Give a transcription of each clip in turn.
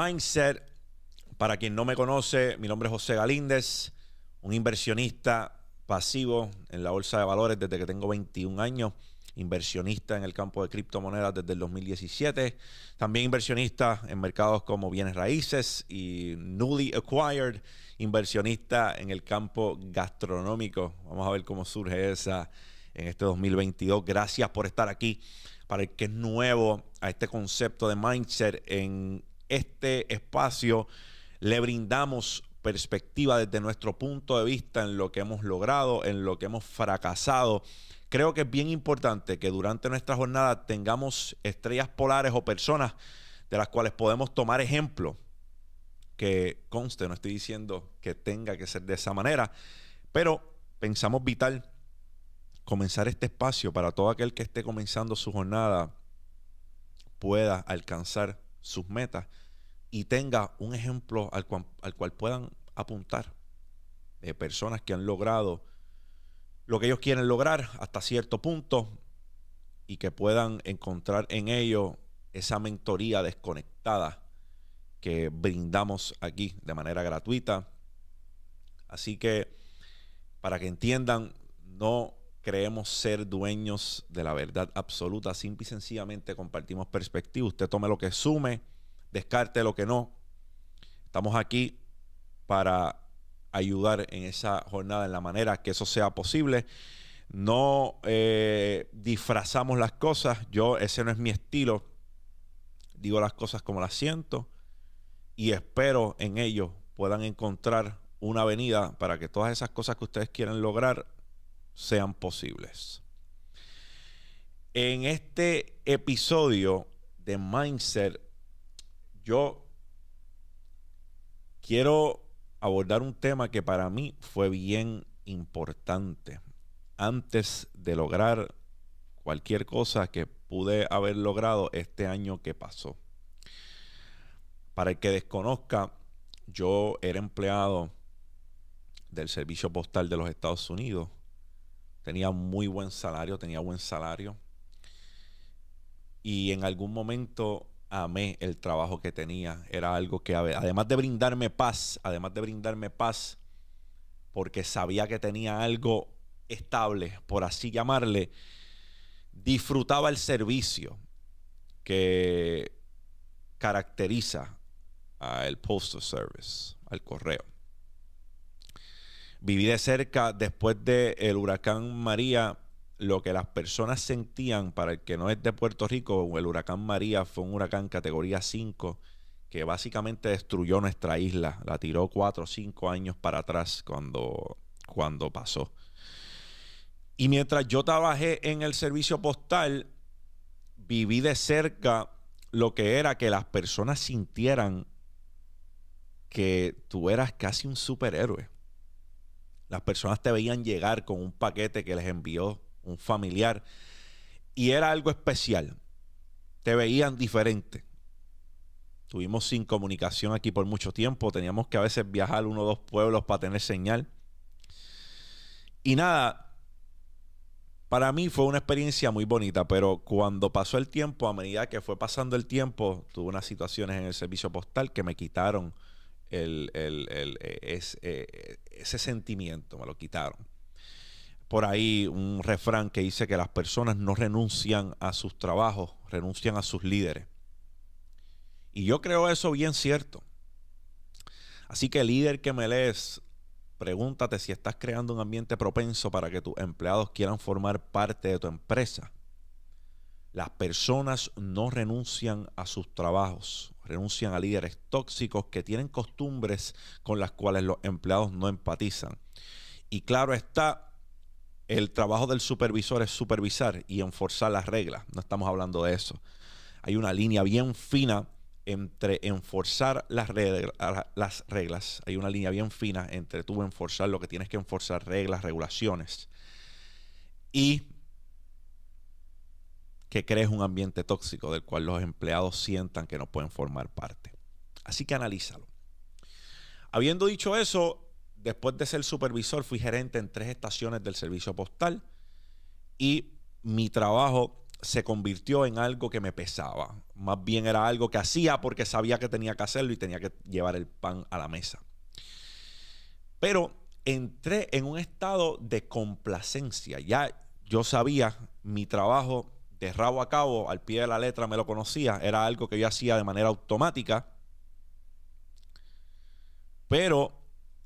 Mindset. Para quien no me conoce, mi nombre es José Galíndez, un inversionista pasivo en la bolsa de valores desde que tengo 21 años, inversionista en el campo de criptomonedas desde el 2017, también inversionista en mercados como bienes raíces y newly acquired, inversionista en el campo gastronómico. Vamos a ver cómo surge esa en este 2022. Gracias por estar aquí. Para el que es nuevo a este concepto de mindset en este espacio le brindamos perspectiva desde nuestro punto de vista en lo que hemos logrado, en lo que hemos fracasado. Creo que es bien importante que durante nuestra jornada tengamos estrellas polares o personas de las cuales podemos tomar ejemplo. Que conste, no estoy diciendo que tenga que ser de esa manera, pero pensamos vital comenzar este espacio para todo aquel que esté comenzando su jornada pueda alcanzar sus metas y tenga un ejemplo al cual, al cual puedan apuntar de personas que han logrado lo que ellos quieren lograr hasta cierto punto y que puedan encontrar en ello esa mentoría desconectada que brindamos aquí de manera gratuita. Así que para que entiendan, no creemos ser dueños de la verdad absoluta, simple y sencillamente compartimos perspectiva. Usted tome lo que sume descarte lo que no. Estamos aquí para ayudar en esa jornada en la manera que eso sea posible. No eh, disfrazamos las cosas. Yo, ese no es mi estilo. Digo las cosas como las siento. Y espero en ellos puedan encontrar una avenida para que todas esas cosas que ustedes quieren lograr sean posibles. En este episodio de Mindset yo quiero abordar un tema que para mí fue bien importante. Antes de lograr cualquier cosa que pude haber logrado este año que pasó. Para el que desconozca, yo era empleado del Servicio Postal de los Estados Unidos. Tenía muy buen salario, tenía buen salario. Y en algún momento amé el trabajo que tenía. Era algo que, además de brindarme paz, además de brindarme paz, porque sabía que tenía algo estable, por así llamarle, disfrutaba el servicio que caracteriza al Postal Service, al correo. Viví de cerca después del huracán María lo que las personas sentían, para el que no es de Puerto Rico, el huracán María fue un huracán categoría 5 que básicamente destruyó nuestra isla, la tiró 4 o 5 años para atrás cuando, cuando pasó. Y mientras yo trabajé en el servicio postal, viví de cerca lo que era que las personas sintieran que tú eras casi un superhéroe. Las personas te veían llegar con un paquete que les envió un familiar, y era algo especial. Te veían diferente. Tuvimos sin comunicación aquí por mucho tiempo, teníamos que a veces viajar uno o dos pueblos para tener señal. Y nada, para mí fue una experiencia muy bonita, pero cuando pasó el tiempo, a medida que fue pasando el tiempo, tuve unas situaciones en el servicio postal que me quitaron el, ese sentimiento, me lo quitaron por ahí un refrán que dice que las personas no renuncian a sus trabajos, renuncian a sus líderes. Y yo creo eso bien cierto. Así que líder que me lees, pregúntate si estás creando un ambiente propenso para que tus empleados quieran formar parte de tu empresa. Las personas no renuncian a sus trabajos, renuncian a líderes tóxicos que tienen costumbres con las cuales los empleados no empatizan. Y claro está, el trabajo del supervisor es supervisar y enforzar las reglas. No estamos hablando de eso. Hay una línea bien fina entre enforzar las, reglas, las reglas. Hay una línea bien fina entre tú enforzar lo que tienes que enforzar, reglas, regulaciones. Y que crees un ambiente tóxico del cual los empleados sientan que no pueden formar parte. Así que analízalo. Habiendo dicho eso, después de ser supervisor, fui gerente en tres estaciones del servicio postal y mi trabajo se convirtió en algo que me pesaba. Más bien era algo que hacía porque sabía que tenía que hacerlo y tenía que llevar el pan a la mesa. Pero entré en un estado de complacencia. Ya yo sabía mi trabajo de rabo a cabo, al pie de la letra me lo conocía, era algo que yo hacía de manera automática. Pero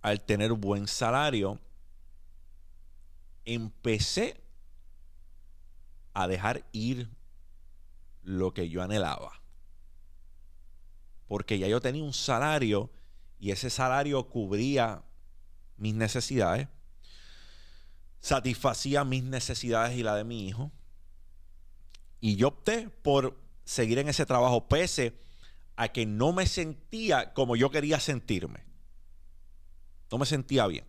al tener buen salario, empecé a dejar ir lo que yo anhelaba. Porque ya yo tenía un salario y ese salario cubría mis necesidades, satisfacía mis necesidades y la de mi hijo. Y yo opté por seguir en ese trabajo pese a que no me sentía como yo quería sentirme. No me sentía bien.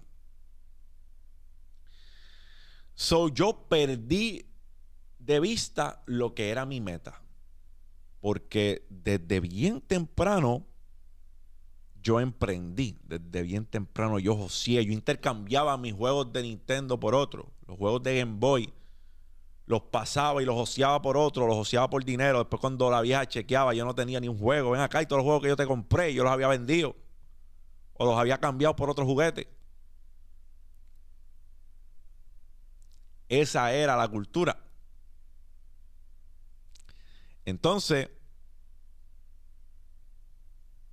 So yo perdí de vista lo que era mi meta. Porque desde bien temprano yo emprendí. Desde bien temprano yo joseé. Yo intercambiaba mis juegos de Nintendo por otros. Los juegos de Game Boy los pasaba y los joseaba por otro, los joseaba por dinero. Después cuando la vieja chequeaba, yo no tenía ni un juego. Ven acá y todos los juegos que yo te compré, yo los había vendido. O los había cambiado por otro juguete. Esa era la cultura. Entonces,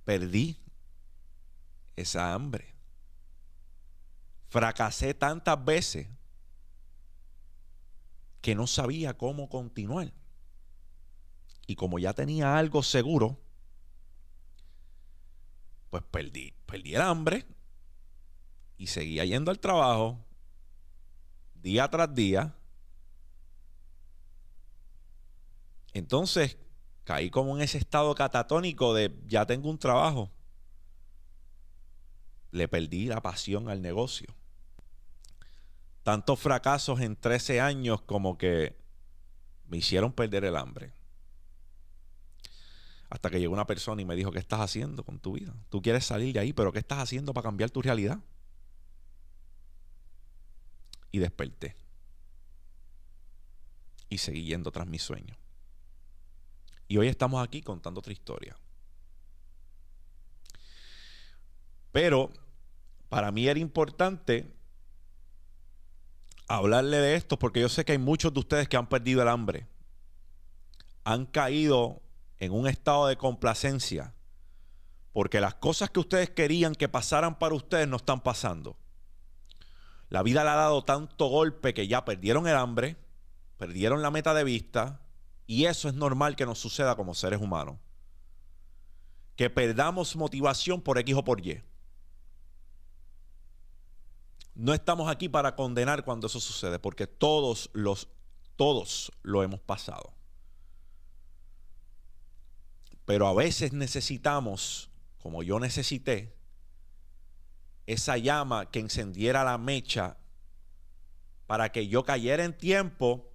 perdí esa hambre. Fracasé tantas veces que no sabía cómo continuar. Y como ya tenía algo seguro, pues perdí, perdí el hambre y seguía yendo al trabajo día tras día Entonces caí como en ese estado catatónico de ya tengo un trabajo. Le perdí la pasión al negocio. Tantos fracasos en 13 años como que me hicieron perder el hambre. Hasta que llegó una persona y me dijo, ¿qué estás haciendo con tu vida? Tú quieres salir de ahí, pero ¿qué estás haciendo para cambiar tu realidad? Y desperté. Y seguí yendo tras mis sueños. Y hoy estamos aquí contando otra historia. Pero para mí era importante hablarle de esto porque yo sé que hay muchos de ustedes que han perdido el hambre. Han caído en un estado de complacencia porque las cosas que ustedes querían que pasaran para ustedes no están pasando. La vida le ha dado tanto golpe que ya perdieron el hambre, perdieron la meta de vista, y eso es normal que nos suceda como seres humanos. Que perdamos motivación por X o por Y. No estamos aquí para condenar cuando eso sucede, porque todos los todos lo hemos pasado. Pero a veces necesitamos, como yo necesité, esa llama que encendiera la mecha para que yo cayera en tiempo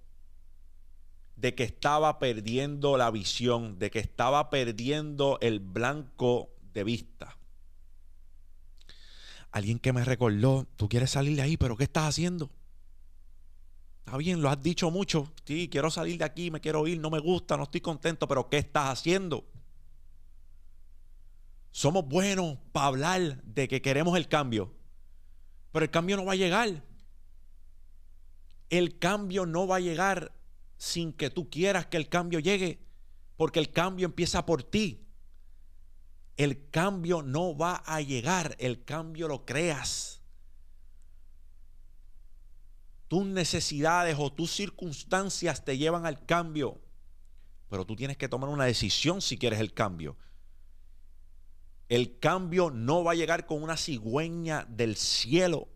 de que estaba perdiendo la visión, de que estaba perdiendo el blanco de vista. Alguien que me recordó, tú quieres salir de ahí, pero ¿qué estás haciendo? Está bien, lo has dicho mucho. Sí, quiero salir de aquí, me quiero ir, no me gusta, no estoy contento, pero ¿qué estás haciendo? Somos buenos para hablar de que queremos el cambio, pero el cambio no va a llegar. El cambio no va a llegar sin que tú quieras que el cambio llegue, porque el cambio empieza por ti. El cambio no va a llegar, el cambio lo creas. Tus necesidades o tus circunstancias te llevan al cambio, pero tú tienes que tomar una decisión si quieres el cambio. El cambio no va a llegar con una cigüeña del cielo.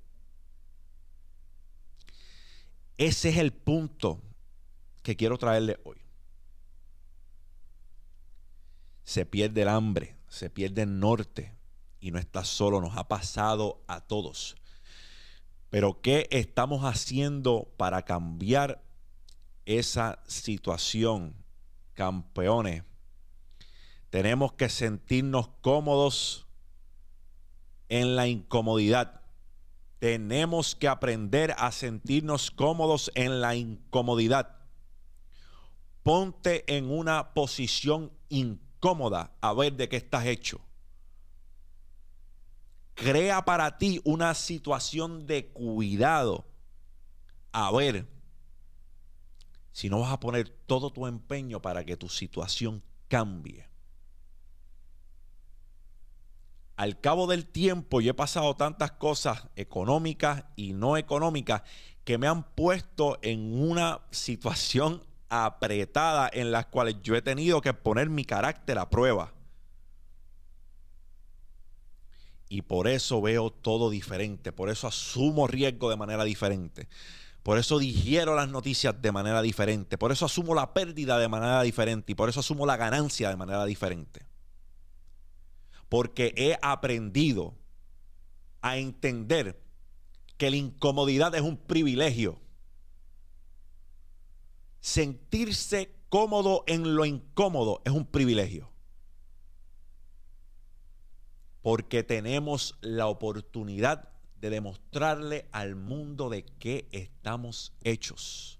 Ese es el punto que quiero traerle hoy. Se pierde el hambre, se pierde el norte y no está solo, nos ha pasado a todos. Pero ¿qué estamos haciendo para cambiar esa situación, campeones? Tenemos que sentirnos cómodos en la incomodidad. Tenemos que aprender a sentirnos cómodos en la incomodidad. Ponte en una posición incómoda a ver de qué estás hecho. Crea para ti una situación de cuidado a ver si no vas a poner todo tu empeño para que tu situación cambie. Al cabo del tiempo yo he pasado tantas cosas económicas y no económicas que me han puesto en una situación apretada en las cuales yo he tenido que poner mi carácter a prueba. Y por eso veo todo diferente, por eso asumo riesgo de manera diferente. Por eso digiero las noticias de manera diferente. Por eso asumo la pérdida de manera diferente. Y por eso asumo la ganancia de manera diferente. Porque he aprendido a entender que la incomodidad es un privilegio sentirse cómodo en lo incómodo es un privilegio. Porque tenemos la oportunidad de demostrarle al mundo de qué estamos hechos.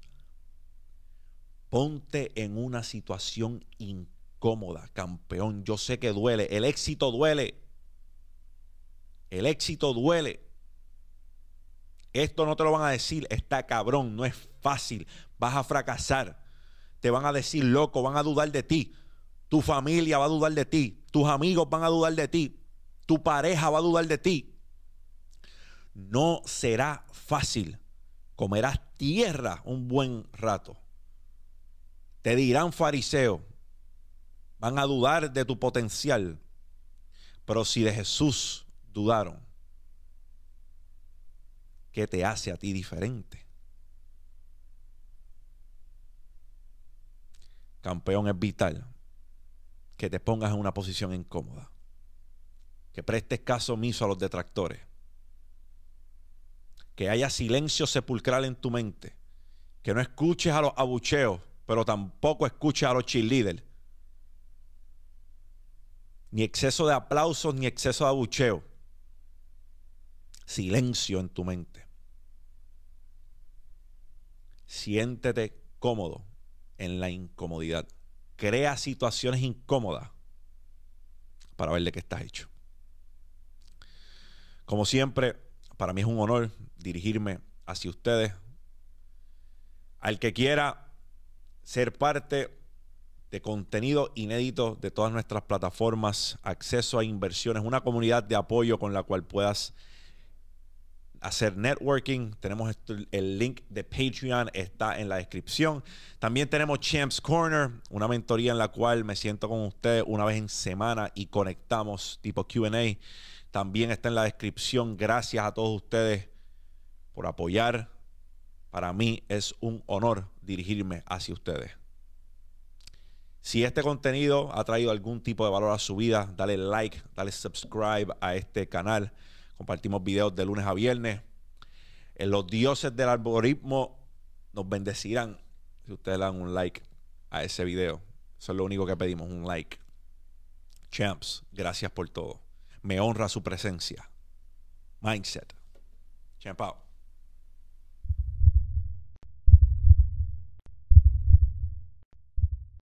Ponte en una situación incómoda, campeón. Yo sé que duele. El éxito duele. El éxito duele. Esto no te lo van a decir, está cabrón, no es fácil vas a fracasar. Te van a decir loco, van a dudar de ti. Tu familia va a dudar de ti. Tus amigos van a dudar de ti. Tu pareja va a dudar de ti. No será fácil. Comerás tierra un buen rato. Te dirán fariseo. Van a dudar de tu potencial. Pero si de Jesús dudaron, ¿qué te hace a ti diferente? campeón, es vital que te pongas en una posición incómoda. Que prestes caso omiso a los detractores. Que haya silencio sepulcral en tu mente. Que no escuches a los abucheos, pero tampoco escuches a los cheerleaders. Ni exceso de aplausos, ni exceso de abucheo. Silencio en tu mente. Siéntete cómodo en la incomodidad. Crea situaciones incómodas para ver de qué estás hecho. Como siempre, para mí es un honor dirigirme hacia ustedes. Al que quiera ser parte de contenido inédito de todas nuestras plataformas, acceso a inversiones, una comunidad de apoyo con la cual puedas hacer networking. Tenemos el link de Patreon, está en la descripción. También tenemos Champs Corner, una mentoría en la cual me siento con ustedes una vez en semana y conectamos tipo QA. También está en la descripción. Gracias a todos ustedes por apoyar. Para mí es un honor dirigirme hacia ustedes. Si este contenido ha traído algún tipo de valor a su vida, dale like, dale subscribe a este canal. Compartimos videos de lunes a viernes. Los dioses del algoritmo nos bendecirán si ustedes dan un like a ese video. Eso es lo único que pedimos, un like. Champs, gracias por todo. Me honra su presencia. Mindset. Champ out.